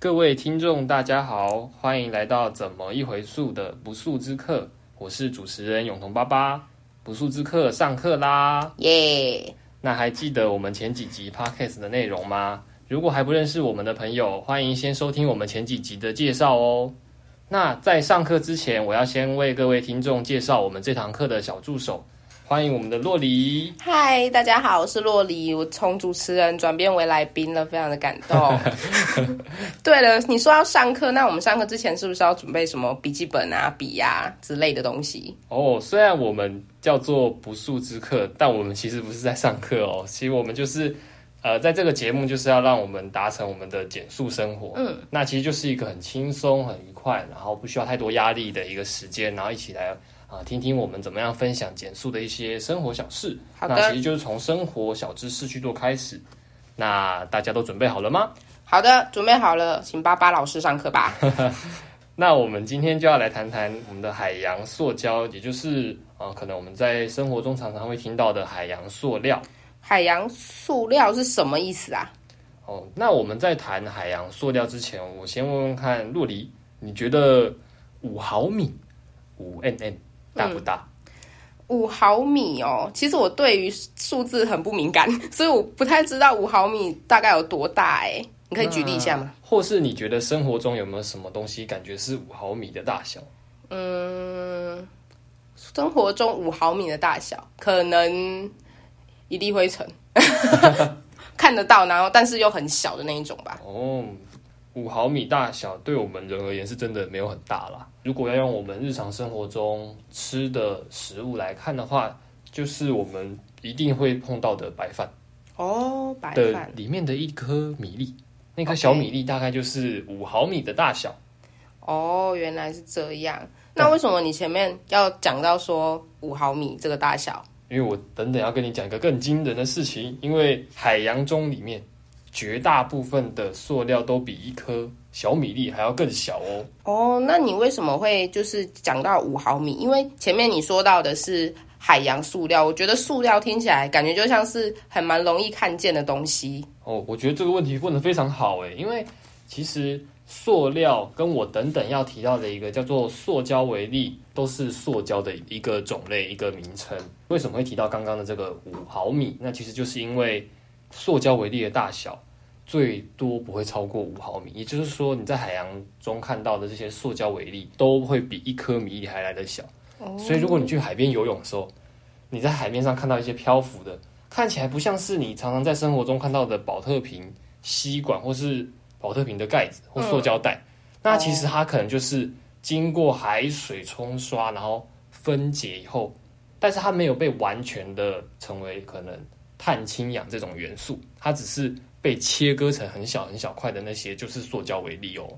各位听众，大家好，欢迎来到《怎么一回数》的不速之客，我是主持人永同爸爸。不速之客上课啦！耶！那还记得我们前几集 podcast 的内容吗？如果还不认识我们的朋友，欢迎先收听我们前几集的介绍哦。那在上课之前，我要先为各位听众介绍我们这堂课的小助手。欢迎我们的洛黎。嗨，大家好，我是洛黎。我从主持人转变为来宾了，非常的感动。对了，你说要上课，那我们上课之前是不是要准备什么笔记本啊、笔呀之类的东西？哦，虽然我们叫做不速之客，但我们其实不是在上课哦。其实我们就是呃，在这个节目就是要让我们达成我们的减速生活。嗯，那其实就是一个很轻松、很愉快，然后不需要太多压力的一个时间，然后一起来。啊，听听我们怎么样分享减速的一些生活小事。好的，那其实就是从生活小知识去做开始。那大家都准备好了吗？好的，准备好了，请巴巴老师上课吧。那我们今天就要来谈谈我们的海洋塑胶，也就是啊，可能我们在生活中常常会听到的海洋塑料。海洋塑料是什么意思啊？哦，那我们在谈海洋塑料之前，我先问问看洛黎，你觉得五毫米五 mm？大不大？五毫米哦，其实我对于数字很不敏感，所以我不太知道五毫米大概有多大。哎，你可以举例一下吗？或是你觉得生活中有没有什么东西感觉是五毫米的大小？嗯，生活中五毫米的大小，可能一粒灰尘，看得到，然后但是又很小的那一种吧。哦。五毫米大小，对我们人而言是真的没有很大啦。如果要用我们日常生活中吃的食物来看的话，就是我们一定会碰到的白饭哦，白饭里面的一颗米粒，那颗小米粒大概就是五毫米的大小。哦，原来是这样。那为什么你前面要讲到说五毫米这个大小？因为我等等要跟你讲一个更惊人的事情，因为海洋中里面。绝大部分的塑料都比一颗小米粒还要更小哦。哦，那你为什么会就是讲到五毫米？因为前面你说到的是海洋塑料，我觉得塑料听起来感觉就像是很蛮容易看见的东西。哦，我觉得这个问题问的非常好诶，因为其实塑料跟我等等要提到的一个叫做塑胶为例，都是塑胶的一个种类一个名称。为什么会提到刚刚的这个五毫米？那其实就是因为。塑胶为例的大小，最多不会超过五毫米，也就是说，你在海洋中看到的这些塑胶微粒，都会比一颗米粒还来得小。所以，如果你去海边游泳的时候，你在海面上看到一些漂浮的，看起来不像是你常常在生活中看到的保特瓶吸管，或是保特瓶的盖子或塑胶袋，那其实它可能就是经过海水冲刷，然后分解以后，但是它没有被完全的成为可能。碳、氢、氧这种元素，它只是被切割成很小很小块的那些，就是塑胶为例哦。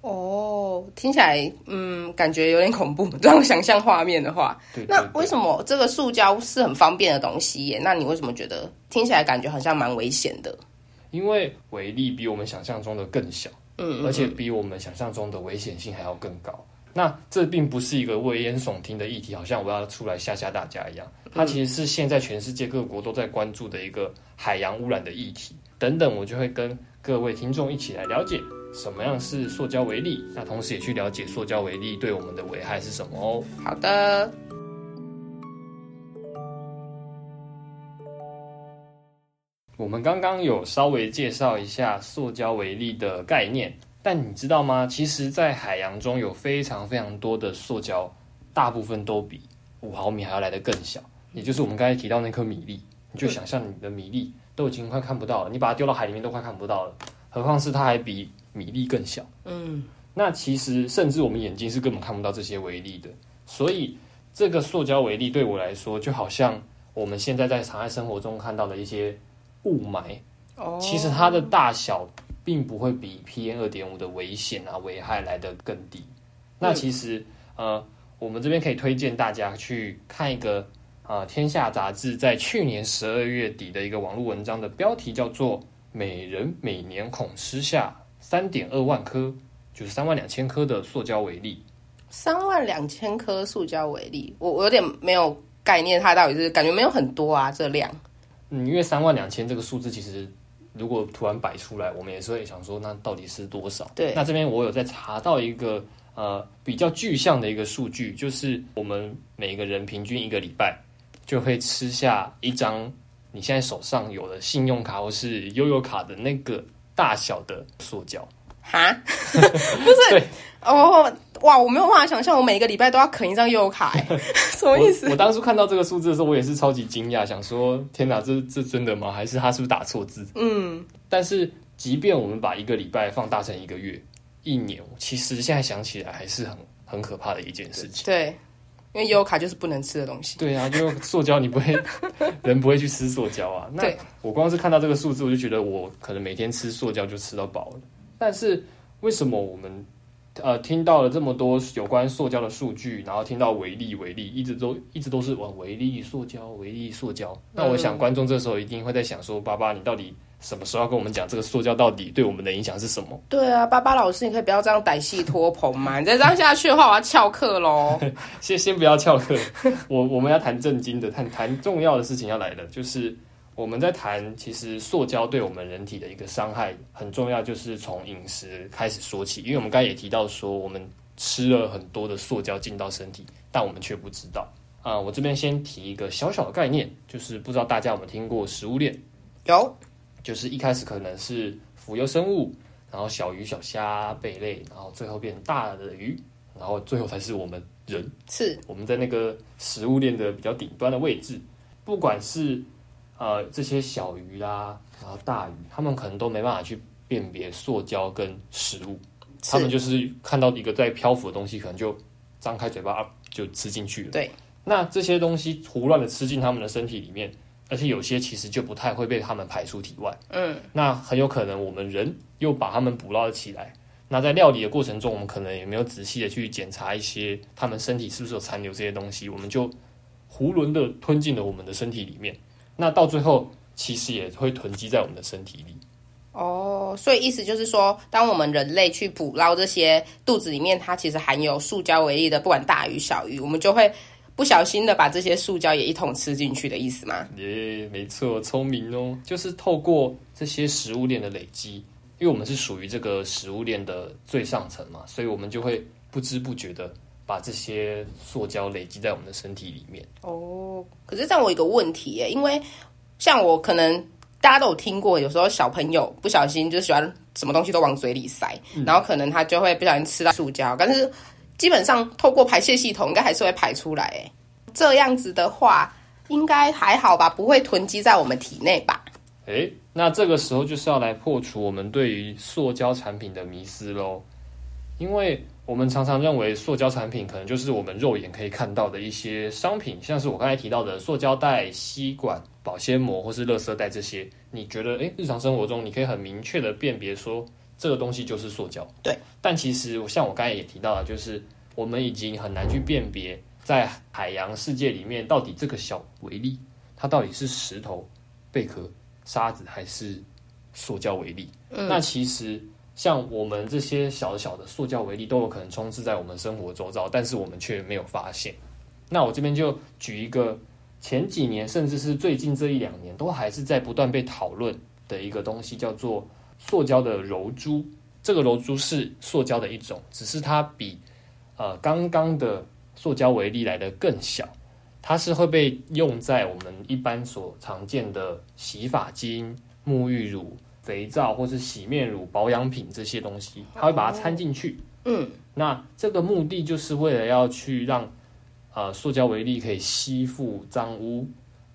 哦，听起来嗯，感觉有点恐怖。让我想象画面的话，那为什么这个塑胶是很方便的东西耶？那你为什么觉得听起来感觉好像蛮危险的？因为微粒比我们想象中的更小，嗯，而且比我们想象中的危险性还要更高。那这并不是一个危言耸听的议题，好像我要出来吓吓大家一样。它其实是现在全世界各国都在关注的一个海洋污染的议题。等等，我就会跟各位听众一起来了解什么样是塑胶微粒，那同时也去了解塑胶微粒对我们的危害是什么哦。好的，我们刚刚有稍微介绍一下塑胶微粒的概念。但你知道吗？其实，在海洋中有非常非常多的塑胶，大部分都比五毫米还要来得更小。也就是我们刚才提到那颗米粒，你就想象你的米粒都已经快看不到了，你把它丢到海里面都快看不到了，何况是它还比米粒更小。嗯，那其实甚至我们眼睛是根本看不到这些微粒的。所以，这个塑胶微粒对我来说，就好像我们现在在常在生活中看到的一些雾霾。哦，其实它的大小。并不会比 PM 二点五的危险啊危害来得更低。那其实呃，我们这边可以推荐大家去看一个啊，《天下》杂志在去年十二月底的一个网络文章的标题叫做《每人每年恐吃下三点二万颗，就是三万两千颗的塑胶为例。三万两千颗塑胶为例，我我有点没有概念，它到底是感觉没有很多啊，这量。嗯，因为三万两千这个数字其实。如果突然摆出来，我们也是会想说，那到底是多少？对那这边我有在查到一个呃比较具象的一个数据，就是我们每个人平均一个礼拜就会吃下一张你现在手上有的信用卡或是悠游卡的那个大小的塑胶。哈，不是哦，哇，我没有办法想象，我每个礼拜都要啃一张悠游卡，哎，什么意思我？我当初看到这个数字的时候，我也是超级惊讶，想说天哪，这这真的吗？还是他是不是打错字？嗯，但是即便我们把一个礼拜放大成一个月、一年，其实现在想起来还是很很可怕的一件事情。对，因为悠游卡就是不能吃的东西。对啊，就塑胶你不会，人不会去吃塑胶啊。那我光是看到这个数字，我就觉得我可能每天吃塑胶就吃到饱了。但是为什么我们呃听到了这么多有关塑胶的数据，然后听到微粒微粒，一直都一直都是往微粒塑胶、微粒塑胶？那我想观众这时候一定会在想说，爸爸你到底什么时候要跟我们讲这个塑胶到底对我们的影响是什么？对啊，巴巴老师，你可以不要这样歹戏拖棚嘛！你 再这样下去的话，我要翘课喽。先先不要翘课，我我们要谈正经的，谈谈重要的事情要来了，就是我们在谈其实塑胶对我们人体的一个伤害很重要，就是从饮食开始说起，因为我们刚才也提到说，我们吃了很多的塑胶进到身体，但我们却不知道。啊、我这边先提一个小小的概念，就是不知道大家有没有听过食物链，有，就是一开始可能是浮游生物，然后小鱼、小虾、贝类，然后最后变大的鱼，然后最后才是我们人。是，我们在那个食物链的比较顶端的位置，不管是呃这些小鱼啦，然后大鱼，他们可能都没办法去辨别塑胶跟食物，他们就是看到一个在漂浮的东西，可能就张开嘴巴、啊、就吃进去了。对，那这些东西胡乱的吃进他们的身体里面，而且有些其实就不太会被他们排出体外。嗯，那很有可能我们人又把它们捕捞了起来。那在料理的过程中，我们可能也没有仔细的去检查一些他们身体是不是有残留这些东西，我们就囫囵的吞进了我们的身体里面。那到最后，其实也会囤积在我们的身体里。哦，所以意思就是说，当我们人类去捕捞这些肚子里面它其实含有塑胶为例的，不管大鱼小鱼，我们就会不小心的把这些塑胶也一同吃进去的意思吗？耶、没错，聪明哦，就是透过这些食物链的累积，因为我们是属于这个食物链的最上层嘛，所以我们就会不知不觉的把这些塑胶累积在我们的身体里面。哦，可是这样我有一个问题耶，因为像我可能大家都有听过，有时候小朋友不小心就喜欢什么东西都往嘴里塞，然后可能他就会不小心吃到塑胶，但是基本上透过排泄系统应该还是会排出来，哎，这样子的话应该还好吧，不会囤积在我们体内吧？诶，那这个时候就是要来破除我们对于塑胶产品的迷思喽。因为我们常常认为塑胶产品可能就是我们肉眼可以看到的一些商品，像是我刚才提到的塑胶袋、吸管、保鲜膜或是垃圾袋这些，你觉得诶，日常生活中你可以很明确的辨别说这个东西就是塑胶。对，但其实像我刚才也提到了，就是我们已经很难去辨别在海洋世界里面到底这个小微粒它到底是石头、贝壳、沙子还是塑胶微粒。那其实像我们这些小小的塑胶微粒都有可能充斥在我们生活周遭，但是我们却没有发现。那我这边就举一个前几年，甚至是最近这一两年，都还是在不断被讨论的一个东西，叫做塑胶的柔珠。这个柔珠是塑胶的一种，只是它比呃刚刚的塑胶微粒来的更小。它是会被用在我们一般所常见的洗发精、沐浴乳、肥皂或是洗面乳、保养品这些东西，它会把它掺进去。嗯，那这个目的就是为了要去让呃塑胶微粒可以吸附脏污，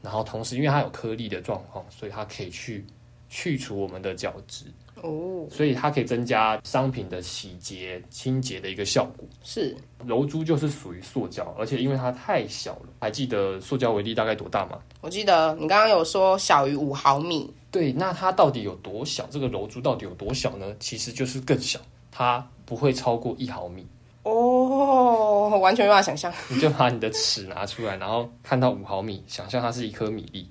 然后同时因为它有颗粒的状况，所以它可以去去除我们的角质，哦，所以它可以增加商品的洗洁、清洁的一个效果。是柔珠就是属于塑胶，而且因为它太小了，还记得塑胶微粒大概多大吗？我记得你刚刚有说小于五毫米，对，那它到底有多小？这个柔珠到底有多小呢？其实就是更小，它不会超过一毫米。哦，完全没办法想象。你就把你的尺拿出来，然后看到五毫米，想象它是一颗米粒，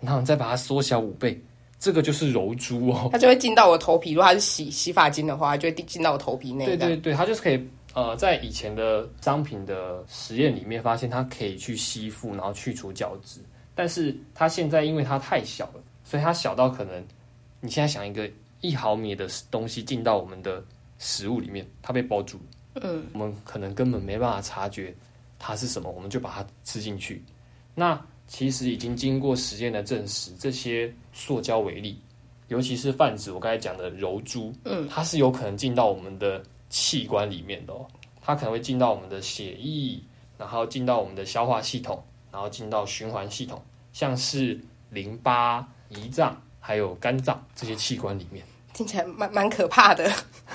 然后你再把它缩小五倍，这个就是柔珠哦。它就会进到我头皮。如果它是洗洗发精的话，就会进到我头皮内。对对对，它就是可以呃，在以前的商品的实验里面发现它可以去吸附，然后去除角质，但是它现在因为它太小了，所以它小到可能你现在想一个一毫米的东西进到我们的食物里面，它被包住了，嗯，我们可能根本没办法察觉它是什么，我们就把它吃进去。那其实已经经过实验的证实，这些塑胶为例，尤其是泛指我刚才讲的柔珠，嗯，它是有可能进到我们的器官里面的哦，它可能会进到我们的血液，然后进到我们的消化系统，然后进到循环系统，像是淋巴、胰脏还有肝脏这些器官里面。听起来蛮蛮可怕的。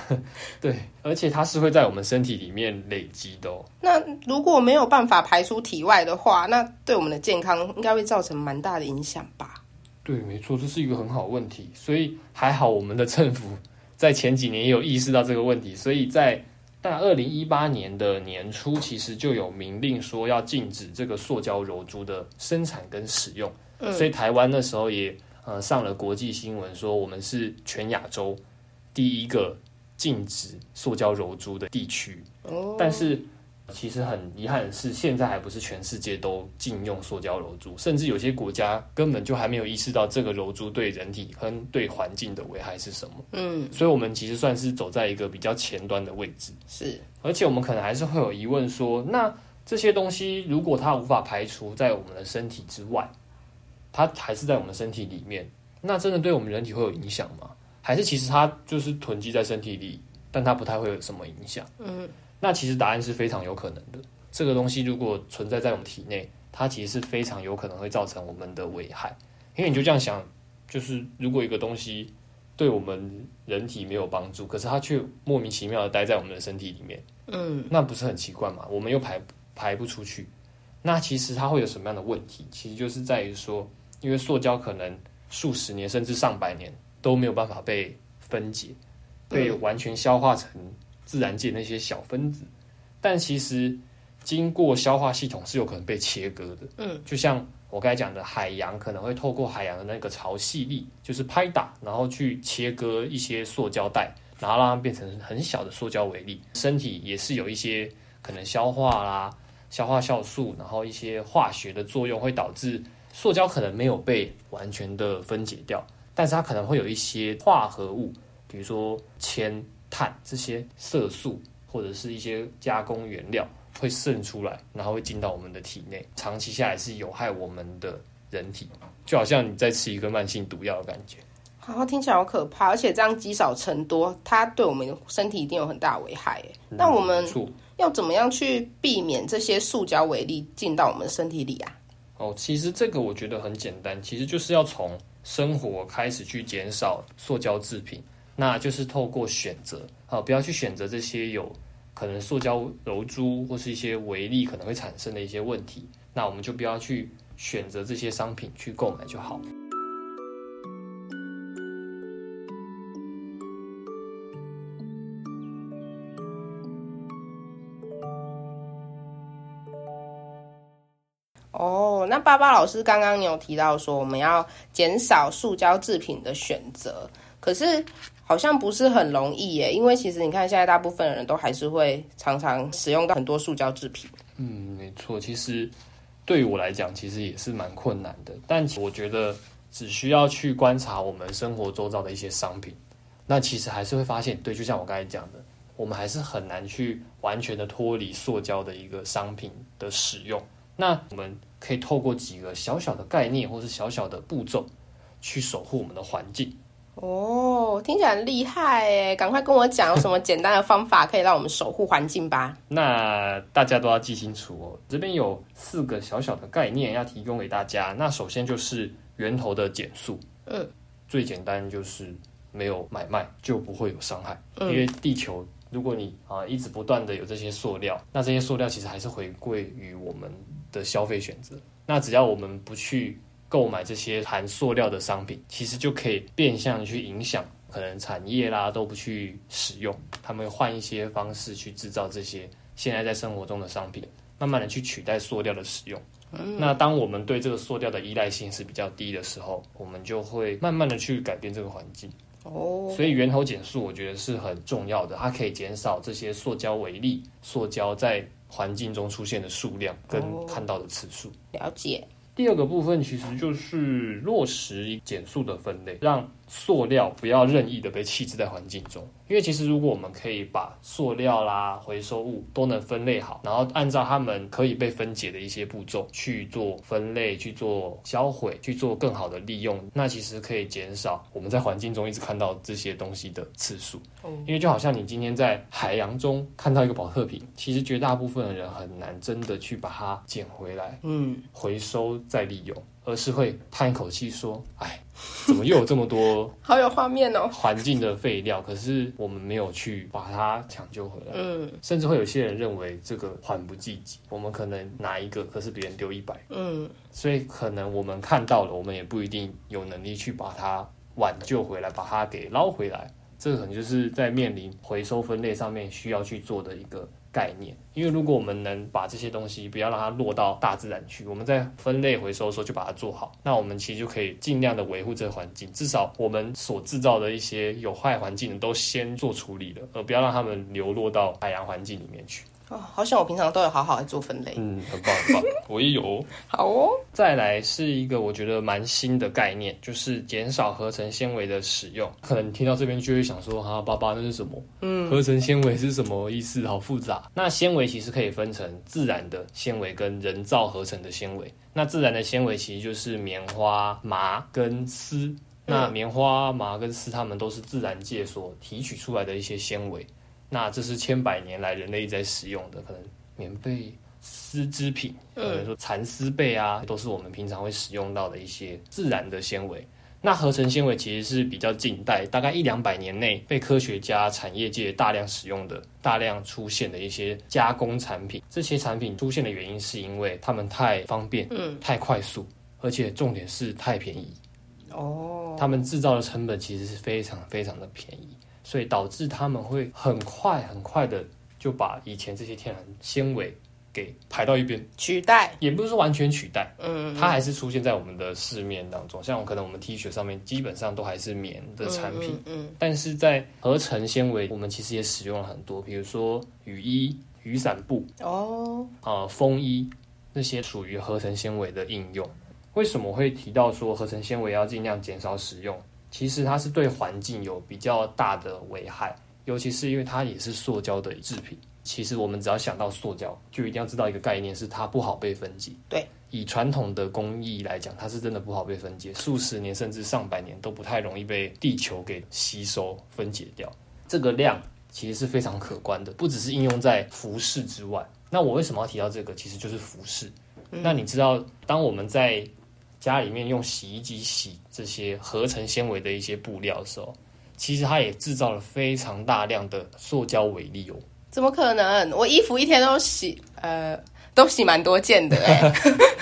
对，而且它是会在我们身体里面累积的哦。那如果没有办法排出体外的话，那对我们的健康应该会造成蛮大的影响吧？对，没错，这是一个很好的问题。所以还好，我们的政府在前几年也有意识到这个问题，所以在但二零一八年的年初，其实就有明令说要禁止这个塑胶柔珠的生产跟使用。所以台湾那时候也呃上了国际新闻，说我们是全亚洲第一个禁止塑胶柔珠的地区。哦，但是其实很遗憾的是，现在还不是全世界都禁用塑胶柔珠，甚至有些国家根本就还没有意识到这个柔珠对人体跟对环境的危害是什么。嗯，所以，我们其实算是走在一个比较前端的位置。是，而且，我们可能还是会有疑问说，那这些东西如果它无法排除在我们的身体之外，它还是在我们身体里面，那真的对我们人体会有影响吗？还是其实它就是囤积在身体里，但它不太会有什么影响？嗯，那其实答案是非常有可能的。这个东西如果存在在我们体内，它其实是非常有可能会造成我们的危害。因为你就这样想，就是如果一个东西对我们人体没有帮助，可是它却莫名其妙的待在我们的身体里面，嗯，那不是很奇怪吗？我们又排排不出去，那其实它会有什么样的问题？其实就是在于说，因为塑胶可能数十年甚至上百年都没有办法被分解，被完全消化成自然界那些小分子，但其实经过消化系统是有可能被切割的。嗯，就像我刚才讲的，海洋可能会透过海洋的那个潮汐力，就是拍打，然后去切割一些塑胶袋，然后让它变成很小的塑胶微粒。身体也是有一些可能消化啦、消化酵素，然后一些化学的作用，会导致塑胶可能没有被完全的分解掉，但是它可能会有一些化合物，比如说铅、碳这些色素，或者是一些加工原料。会渗出来，然后会进到我们的体内，长期下来是有害我们的人体，就好像你在吃一个慢性毒药的感觉。好，听起来好可怕，而且这样积少成多，它对我们身体一定有很大危害。哎，那我们要怎么样去避免这些塑胶微粒进到我们身体里啊？哦，其实这个我觉得很简单，其实就是要从生活开始去减少塑胶制品，那就是透过选择，啊，不要去选择这些有。可能塑胶柔珠或是一些微粒可能会产生的一些问题，那我们就不要去选择这些商品去购买就好。那巴巴老师刚刚有提到说我们要减少塑胶制品的选择，可是。好像不是很容易耶，因为其实你看，现在大部分人都还是会常常使用到很多塑胶制品。嗯，没错，其实对于我来讲，其实也是蛮困难的。但我觉得只需要去观察我们生活周遭的一些商品，那其实还是会发现，对，就像我刚才讲的，我们还是很难去完全的脱离塑胶的一个商品的使用。那我们可以透过几个小小的概念，或是小小的步骤，去守护我们的环境。哦，听起来很厉害诶！赶快跟我讲有什么简单的方法可以让我们守护环境吧。那大家都要记清楚哦，这边有四个小小的概念要提供给大家。那首先就是源头的减速，嗯，最简单就是没有买卖就不会有伤害，因为地球如果你啊一直不断的有这些塑料，那这些塑料其实还是回归于我们的消费选择。那只要我们不去。购买这些含塑料的商品，其实就可以变相去影响可能产业啦都不去使用，他们换一些方式去制造这些现在在生活中的商品，慢慢的去取代塑料的使用。那当我们对这个塑料的依赖性是比较低的时候，我们就会慢慢的去改变这个环境。哦，所以源头减速我觉得是很重要的，它可以减少这些塑胶为例，塑胶在环境中出现的数量跟看到的次数。了解。第二个部分其实就是落实减速的分类，让塑料不要任意的被弃置在环境中，因为其实如果我们可以把塑料啦、回收物都能分类好，然后按照它们可以被分解的一些步骤去做分类、去做销毁、去做更好的利用，那其实可以减少我们在环境中一直看到这些东西的次数。因为就好像你今天在海洋中看到一个保特瓶，其实绝大部分的人很难真的去把它捡回来，嗯，回收再利用，而是会叹一口气说：“哎，怎么又有这么多 好有画面哦。环境的废料？可是我们没有去把它抢救回来。”嗯甚至会有些人认为这个缓不济急，我们可能拿一个，可是别人丢一百，嗯，所以可能我们看到了，我们也不一定有能力去把它挽救回来，把它给捞回来。这个可能就是在面临回收分类上面需要去做的一个概念。因为如果我们能把这些东西不要让它落到大自然去，我们在分类回收的时候就把它做好，那我们其实就可以尽量的维护这个环境。至少我们所制造的一些有害环境都先做处理了，而不要让它们流落到海洋环境里面去。哦，好像我平常都有好好的做分类。嗯，很棒很棒，我也有。好哦，再来是一个我觉得蛮新的概念，就是减少合成纤维的使用。可能你听到这边就会想说，哈，爸爸那是什么？嗯，合成纤维是什么意思？好复杂。那纤维其实可以分成自然的纤维跟人造合成的纤维。那自然的纤维其实就是棉花、麻跟丝。那棉花、麻跟丝，它们都是自然界所提取出来的一些纤维。那这是千百年来人类一直在使用的，可能棉被、丝织品，或者说蚕丝被啊，都是我们平常会使用到的一些自然的纤维。那合成纤维其实是比较近代，大概一两百年内被科学家、产业界大量使用的、大量出现的一些加工产品。这些产品出现的原因是因为它们太方便、嗯，太快速，而且重点是太便宜。哦，他们制造的成本其实是非常非常的便宜，所以导致他们会很快很快的就把以前这些天然纤维给排到一边，取代，也不是说完全取代，嗯，它还是出现在我们的市面当中。像可能我们 T 恤上面基本上都还是棉的产品，嗯，但是在合成纤维，我们其实也使用了很多，比如说雨衣、雨伞布、嗯哦，呃风衣那些属于合成纤维的应用。为什么会提到说合成纤维要尽量减少使用？其实它是对环境有比较大的危害，尤其是因为它也是塑胶的制品。其实我们只要想到塑胶，就一定要知道一个概念，是它不好被分解。对，以传统的工艺来讲，它是真的不好被分解，数十年甚至上百年都不太容易被地球给吸收分解掉。这个量其实是非常可观的，不只是应用在服饰之外。那我为什么要提到这个？其实就是服饰。那你知道，当我们在家里面用洗衣机洗这些合成纤维的一些布料的时候，其实它也制造了非常大量的塑胶微粒哦。怎么可能？我衣服一天都洗，呃，都洗蛮多件的哎。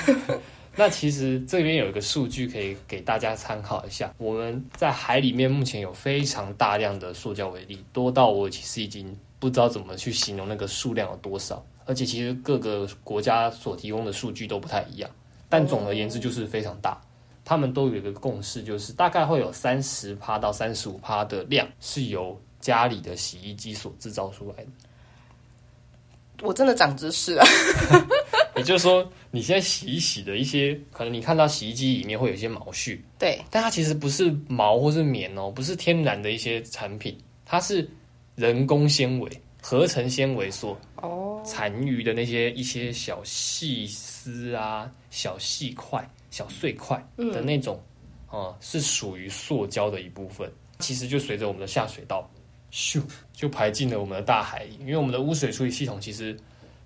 那其实这边有一个数据可以给大家参考一下，我们在海里面目前有非常大量的塑胶微粒，多到我其实已经不知道怎么去形容那个数量有多少，而且其实各个国家所提供的数据都不太一样，但总而言之就是非常大。他们都有一个共识，就是大概会有三十趴到三十五趴的量是由家里的洗衣机所制造出来的。我真的长知识了。也就是说，你现在洗一洗的一些，可能你看到洗衣机里面会有一些毛絮，对，但它其实不是毛或是棉哦，不是天然的一些产品，它是人工纤维、合成纤维所哦，残余的那些一些小细丝啊、小细块、小碎块的那种，啊、是属于塑胶的一部分。其实就随着我们的下水道，咻就排进了我们的大海里，因为我们的污水处理系统其实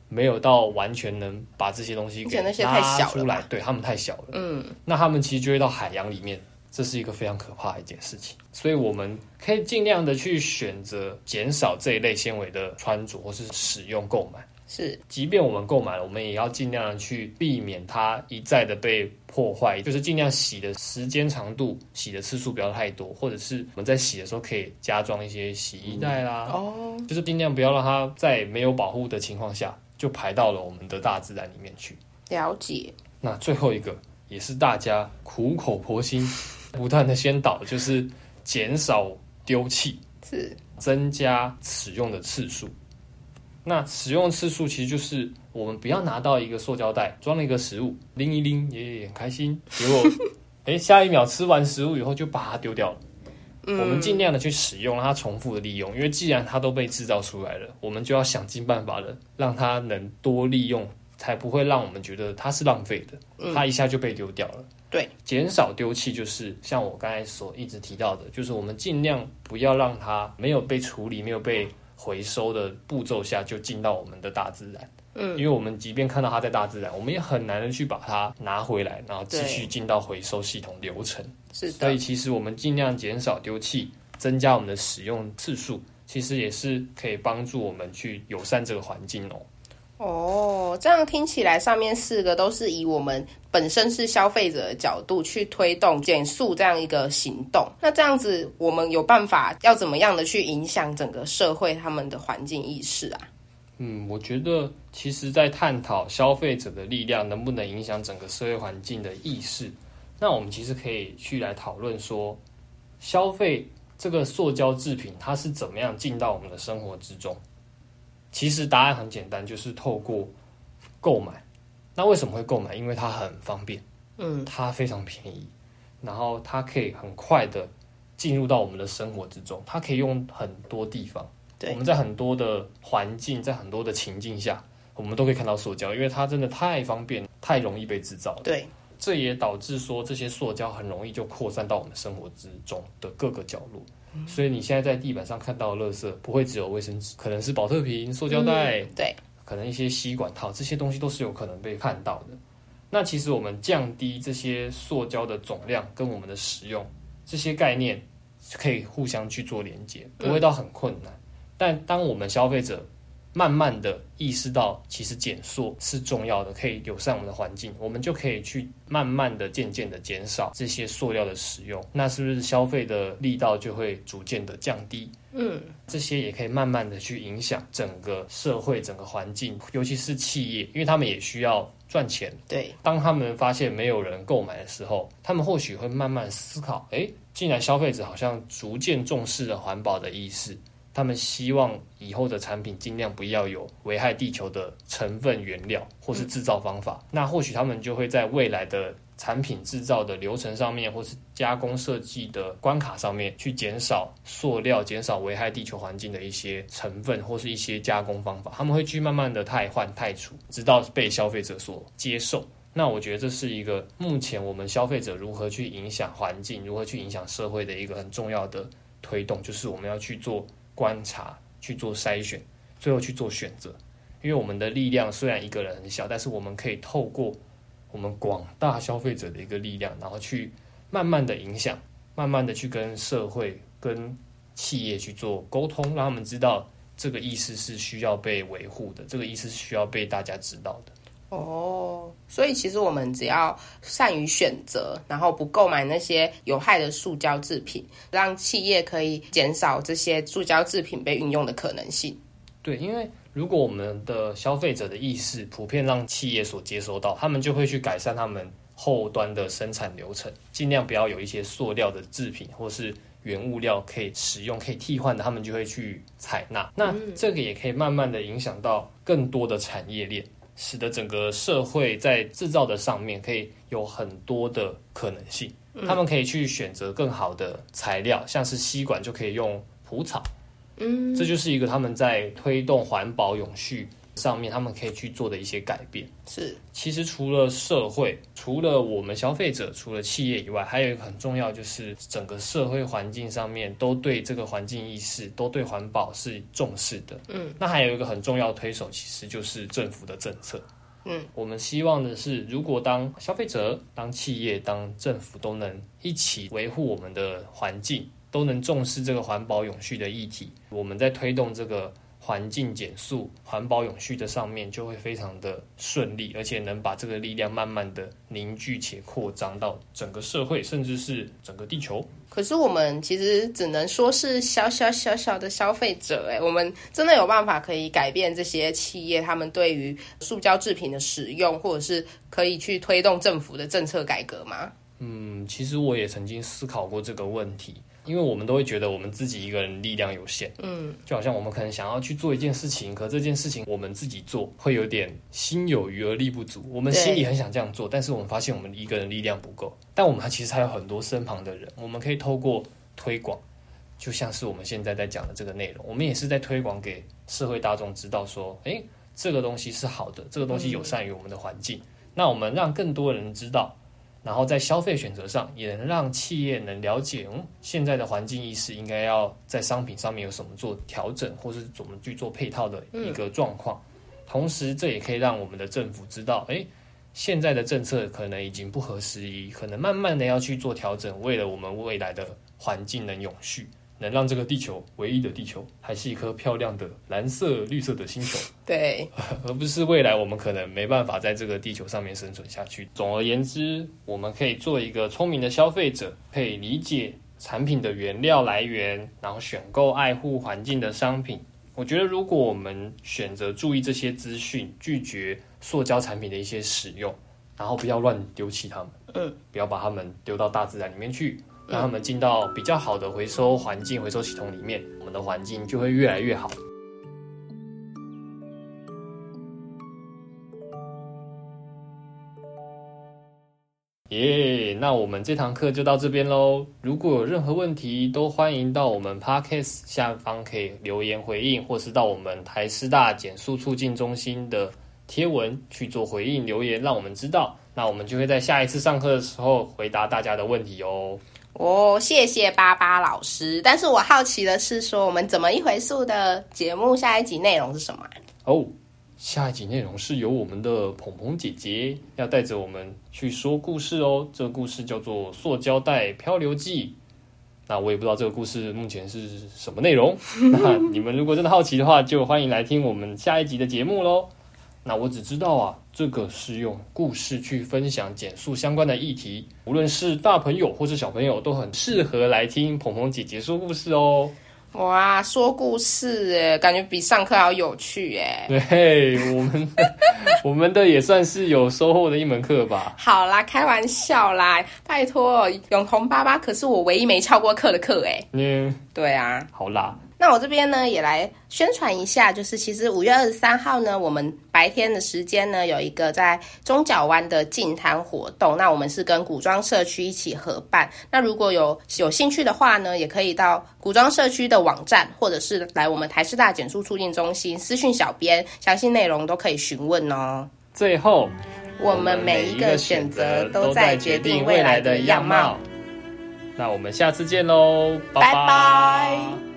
没有到完全能把这些东西给拉小了出来，对它们太小了。嗯，那他们其实就会到海洋里面，这是一个非常可怕的一件事情。所以我们可以尽量的去选择减少这一类纤维的穿着或是使用购买。是即便我们购买了，我们也要尽量的去避免它一再的被破坏，就是尽量洗的时间长度、洗的次数不要太多，或者是我们在洗的时候可以加装一些洗衣袋啦，哦，就是尽量不要让它在没有保护的情况下就排到了我们的大自然里面去。了解。那最后一个也是大家苦口婆心 不断的宣导，就是减少丢弃，是增加使用的次数。那使用次数其实就是我们不要拿到一个塑胶袋装了一个食物，拎一拎也很开心，结果 哎下一秒吃完食物以后就把它丢掉了。我们尽量的去使用，让它重复的利用。因为既然它都被制造出来了，我们就要想尽办法的让它能多利用，才不会让我们觉得它是浪费的，它一下就被丢掉了。对，减少丢弃就是像我刚才所一直提到的，就是我们尽量不要让它没有被处理、没有被回收的步骤下就进到我们的大自然。嗯，因为我们即便看到它在大自然，我们也很难的去把它拿回来，然后继续进到回收系统流程。是的，所以其实我们尽量减少丢弃，增加我们的使用次数，其实也是可以帮助我们去友善这个环境哦。哦，这样听起来，上面四个都是以我们本身是消费者的角度去推动减速这样一个行动。那这样子，我们有办法要怎么样的去影响整个社会他们的环境意识啊？嗯，我觉得其实，在探讨消费者的力量能不能影响整个社会环境的意识，那我们其实可以去来讨论说，消费这个塑胶制品它是怎么样进到我们的生活之中。其实答案很简单，就是透过购买。那为什么会购买？因为它很方便，嗯，它非常便宜，然后它可以很快的进入到我们的生活之中。它可以用很多地方，我们在很多的环境，在很多的情境下，我们都可以看到塑胶，因为它真的太方便，太容易被制造了。对，这也导致说这些塑胶很容易就扩散到我们生活之中的各个角落。所以你现在在地板上看到的垃圾，不会只有卫生纸，可能是保特瓶、塑胶袋，对，可能一些吸管套，这些东西都是有可能被看到的。那其实我们降低这些塑胶的总量跟我们的使用，这些概念可以互相去做连接，不会到很困难。但当我们消费者，慢慢的意识到，其实减塑是重要的，可以友善我们的环境，我们就可以去慢慢的、渐渐的减少这些塑料的使用。那是不是消费的力道就会逐渐的降低？嗯，这些也可以慢慢的去影响整个社会、整个环境，尤其是企业，因为他们也需要赚钱。对，当他们发现没有人购买的时候，他们或许会慢慢思考：哎，既然消费者好像逐渐重视了环保的意识。他们希望以后的产品尽量不要有危害地球的成分原料或是制造方法，那或许他们就会在未来的产品制造的流程上面，或是加工设计的关卡上面，去减少塑料、减少危害地球环境的一些成分或是一些加工方法。他们会去慢慢的汰换、汰除，直到被消费者所接受。那我觉得这是一个目前我们消费者如何去影响环境、如何去影响社会的一个很重要的推动，就是我们要去做。观察去做筛选，最后去做选择。因为我们的力量虽然一个人很小，但是我们可以透过我们广大消费者的一个力量，然后去慢慢的影响，慢慢的去跟社会、跟企业去做沟通，让他们知道这个意思是需要被维护的，这个意思是需要被大家知道的。哦，所以其实我们只要善于选择，然后不购买那些有害的塑胶制品，让企业可以减少这些塑胶制品被运用的可能性。对，因为如果我们的消费者的意识普遍让企业所接收到，他们就会去改善他们后端的生产流程，尽量不要有一些塑料的制品或是原物料可以使用、可以替换的，他们就会去采纳。那这个也可以慢慢的影响到更多的产业链。使得整个社会在制造的上面可以有很多的可能性，他们可以去选择更好的材料，像是吸管就可以用蒲草，嗯，这就是一个他们在推动环保永续。上面他们可以去做的一些改变是，其实除了社会，除了我们消费者，除了企业以外，还有一个很重要，就是整个社会环境上面都对这个环境意识，都对环保是重视的。嗯，那还有一个很重要推手，其实就是政府的政策。嗯，我们希望的是，如果当消费者、当企业、当政府都能一起维护我们的环境，都能重视这个环保永续的议题，我们在推动这个。环境减速、环保永续的上面就会非常的顺利，而且能把这个力量慢慢的凝聚且扩张到整个社会，甚至是整个地球。可是我们其实只能说是小小小小的消费者，哎，我们真的有办法可以改变这些企业他们对于塑胶制品的使用，或者是可以去推动政府的政策改革吗？嗯，其实我也曾经思考过这个问题。因为我们都会觉得我们自己一个人力量有限，嗯，就好像我们可能想要去做一件事情，可这件事情我们自己做会有点心有余而力不足。我们心里很想这样做，但是我们发现我们一个人力量不够。但我们还其实还有很多身旁的人，我们可以透过推广，就像是我们现在在讲的这个内容，我们也是在推广给社会大众知道说，诶，这个东西是好的，这个东西友善于我们的环境。那我们让更多人知道，然后在消费选择上，也能让企业能了解，嗯，现在的环境意识应该要在商品上面有什么做调整，或是怎么去做配套的一个状况。同时，这也可以让我们的政府知道，诶，现在的政策可能已经不合时宜，可能慢慢的要去做调整，为了我们未来的环境能永续。能让这个地球唯一的地球还是一颗漂亮的蓝色绿色的星球，对，而不是未来我们可能没办法在这个地球上面生存下去。总而言之，我们可以做一个聪明的消费者，可以理解产品的原料来源，然后选购爱护环境的商品。我觉得，如果我们选择注意这些资讯，拒绝塑胶产品的一些使用，然后不要乱丢弃它们，嗯，不要把它们丢到大自然里面去。让他们进到比较好的回收环境、回收系统里面，我们的环境就会越来越好。耶，那我们这堂课就到这边喽。如果有任何问题，都欢迎到我们 Podcast 下方可以留言回应，或是到我们台师大减速促进中心的贴文去做回应留言，让我们知道。那我们就会在下一次上课的时候回答大家的问题哦。哦，谢谢巴巴老师。但是我好奇的是，说我们怎么一回溯的节目下一集内容是什么？哦，下一集内容是由我们的鹏鹏姐姐要带着我们去说故事哦。这个故事叫做《塑胶袋漂流记》。那我也不知道这个故事目前是什么内容。那你们如果真的好奇的话，就欢迎来听我们下一集的节目喽。那我只知道啊，这个是用故事去分享减速相关的议题，无论是大朋友或是小朋友，都很适合来听鹏鹏姐姐说故事哦。哇，说故事哎，感觉比上课还要有趣哎。对，我们 我们的也算是有收获的一门课吧。好啦，开玩笑啦，拜托，永同爸爸可是我唯一没翘过课的课哎。嗯，对啊。好啦。那我这边呢，也来宣传一下，就是其实五月二十三号呢，我们白天的时间呢，有一个在中角湾的净滩活动。那我们是跟古装社区一起合办。那如果有有兴趣的话呢，也可以到古装社区的网站，或者是来我们台师大减速促进中心私讯小编，详细内容都可以询问哦。最后，我们每一个选择都在决定未来的样貌。那我们下次见喽，拜拜。